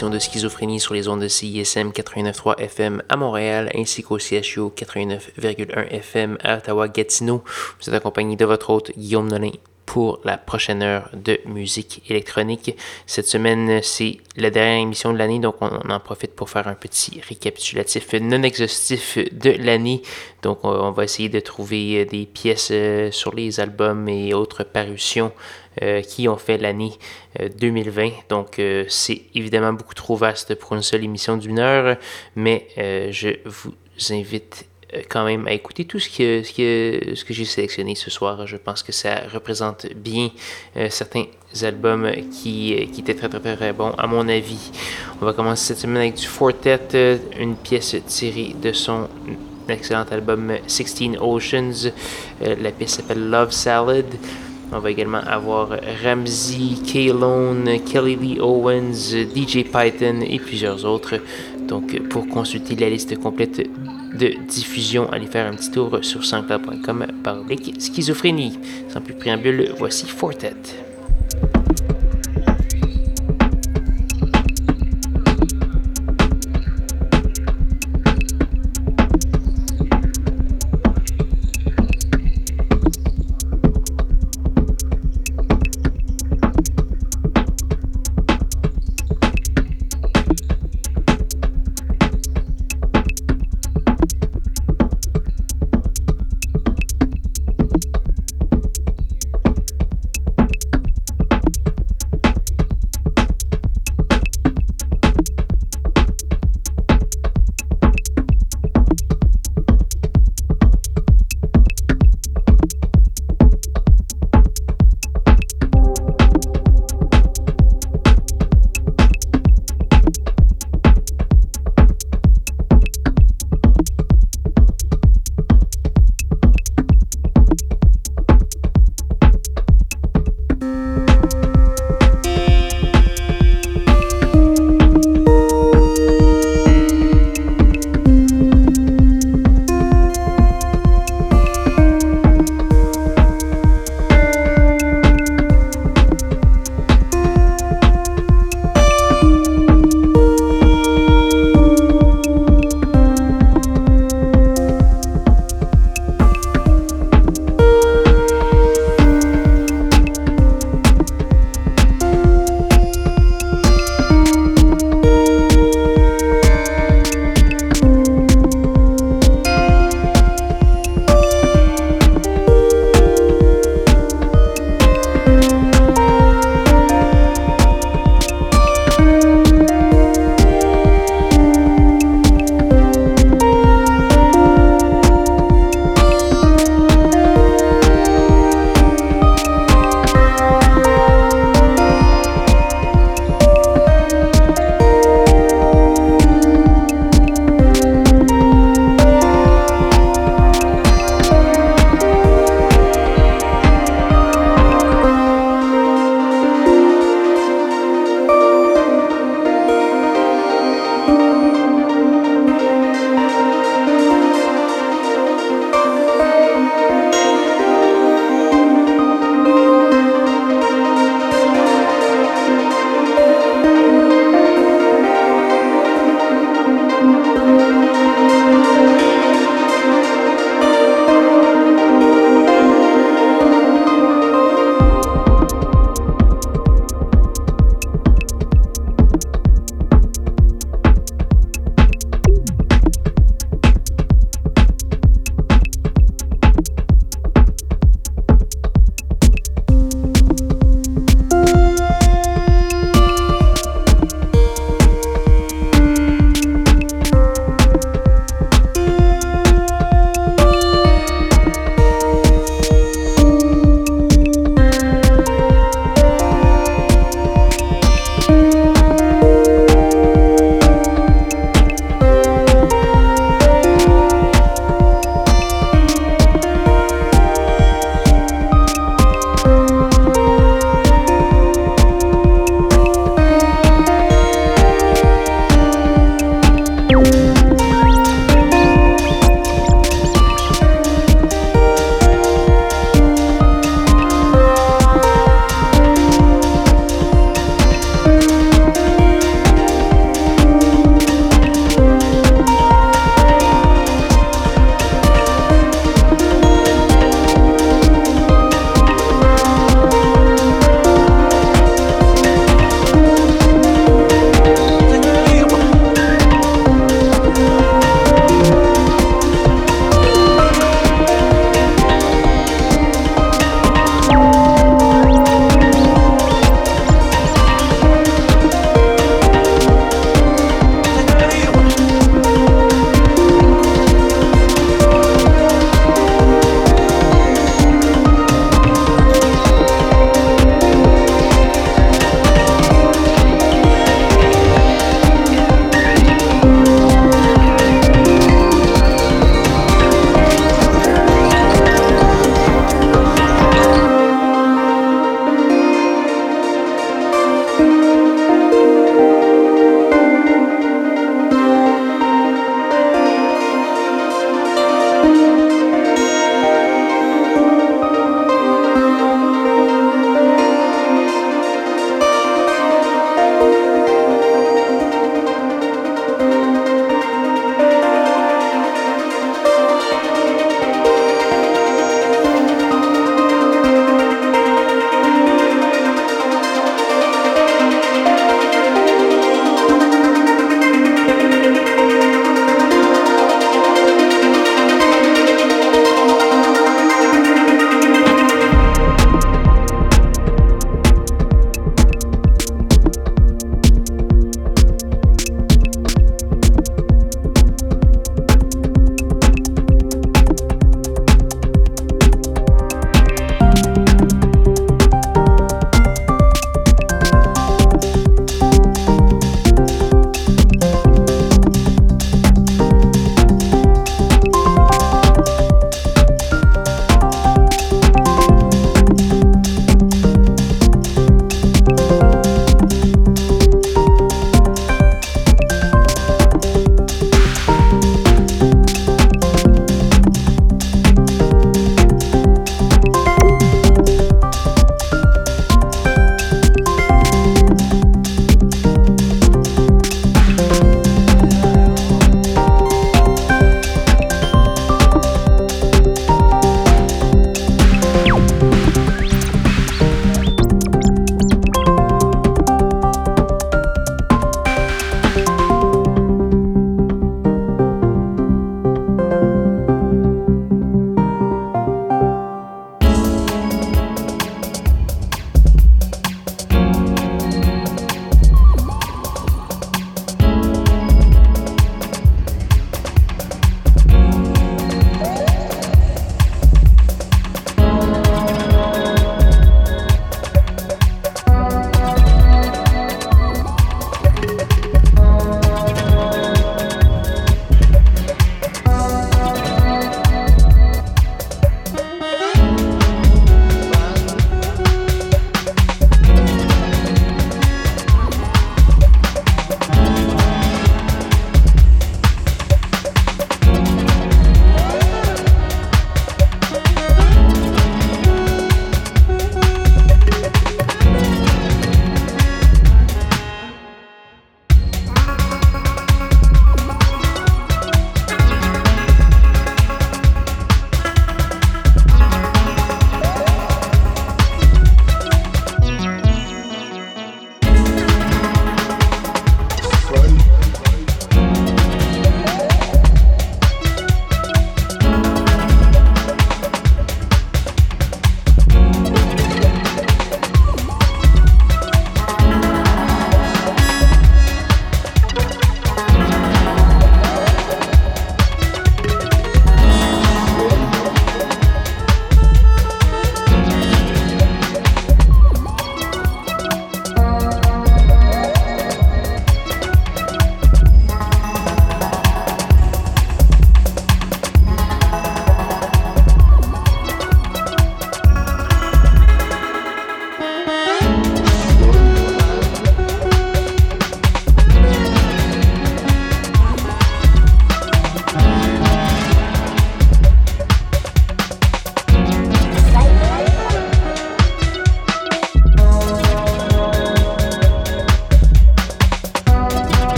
De Schizophrénie sur les ondes de CISM 89.3 FM à Montréal ainsi qu'au CHU 89.1 FM à Ottawa-Gatineau. Vous êtes accompagné de votre hôte Guillaume Nolin pour la prochaine heure de musique électronique. Cette semaine, c'est la dernière émission de l'année, donc on, en profite pour faire un petit récapitulatif non exhaustif de l'année. Donc on, va essayer de trouver des pièces euh, sur les albums et autres parutions euh, qui ont fait l'année 2020. Euh, Donc, euh, c'est évidemment beaucoup trop vaste pour une seule émission d'une heure, mais je vous invite quand même à écouter tout ce que, ce que, ce que j'ai sélectionné ce soir. Je pense que ça représente bien certains albums qui, qui étaient très, très, très bons, à mon avis. On va commencer cette semaine avec du Fortet, une pièce tirée de son excellent album 16 Oceans. la pièce s'appelle Love Salad. On va également avoir Ramsey, K-Lone, Kelly Lee Owens, DJ Python et plusieurs autres. Donc, pour consulter la liste complète de diffusion, allez faire un petit tour sur sanscloud.com par schizophrénie. Sans plus préambule, voici Fortet.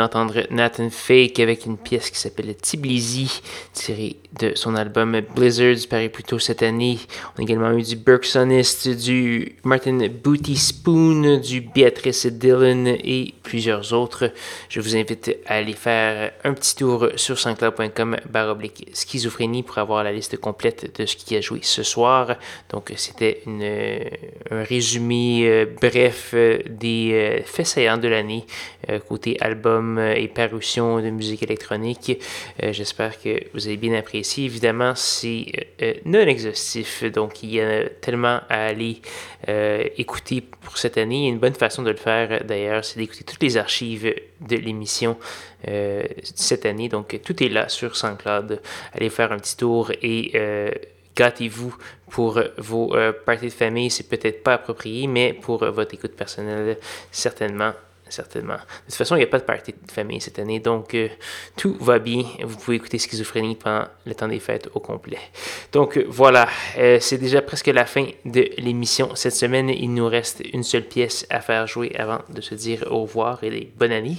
D'entendre Nathan Fake avec une pièce qui s'appelle Tbilisi, tirée de son album Blizzards, paru plus tôt cette année. On a également eu du Bergsonist, du Martin Booty Spoon, du Beatrice Dillon et plusieurs autres. Je vous invite à aller faire un petit tour sur sanscloud.com baroblique schizophrénie pour avoir la liste complète de ce qui a joué ce soir. Donc, c'était un résumé euh, bref euh, des euh, faits saillants de l'année côté album et parution de musique électronique. J'espère que vous avez bien apprécié. Évidemment, c'est non exhaustif, donc il y a tellement à aller écouter pour cette année. Une bonne façon de le faire, d'ailleurs, c'est d'écouter toutes les archives de l'émission cette année. Donc, tout est là sur SoundCloud. Allez faire un petit tour et gâtez-vous pour vos euh, parties de famille, c'est peut-être pas approprié, mais pour euh, votre écoute personnelle, certainement certainement. De toute façon, il n'y a pas de party de famille cette année, donc euh, tout va bien. Vous pouvez écouter Schizophrénie pendant le temps des fêtes au complet. Donc euh, voilà, euh, c'est déjà presque la fin de l'émission. Cette semaine, il nous reste une seule pièce à faire jouer avant de se dire au revoir et bonne année.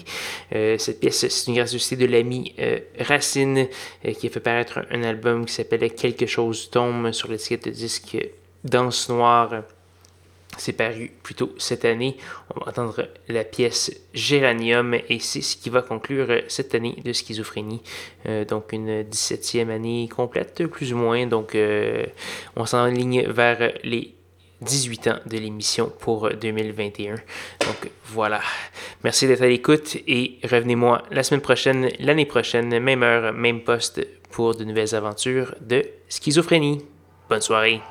cette pièce, c'est une gracieuseté de l'ami Racine qui a fait paraître un, album qui s'appelait Quelque chose tombe sur l'étiquette de disque Danse Noire. C'est paru plus tôt cette année. On va entendre la pièce Géranium et c'est ce qui va conclure cette année de schizophrénie. Euh, donc une 17e année complète, plus ou moins. Donc euh, on s'enligne vers les 18 ans de l'émission pour 2021. Donc voilà. Merci d'être à l'écoute et revenez-moi la semaine prochaine, l'année prochaine, même heure, même poste pour de nouvelles aventures de schizophrénie. Bonne soirée.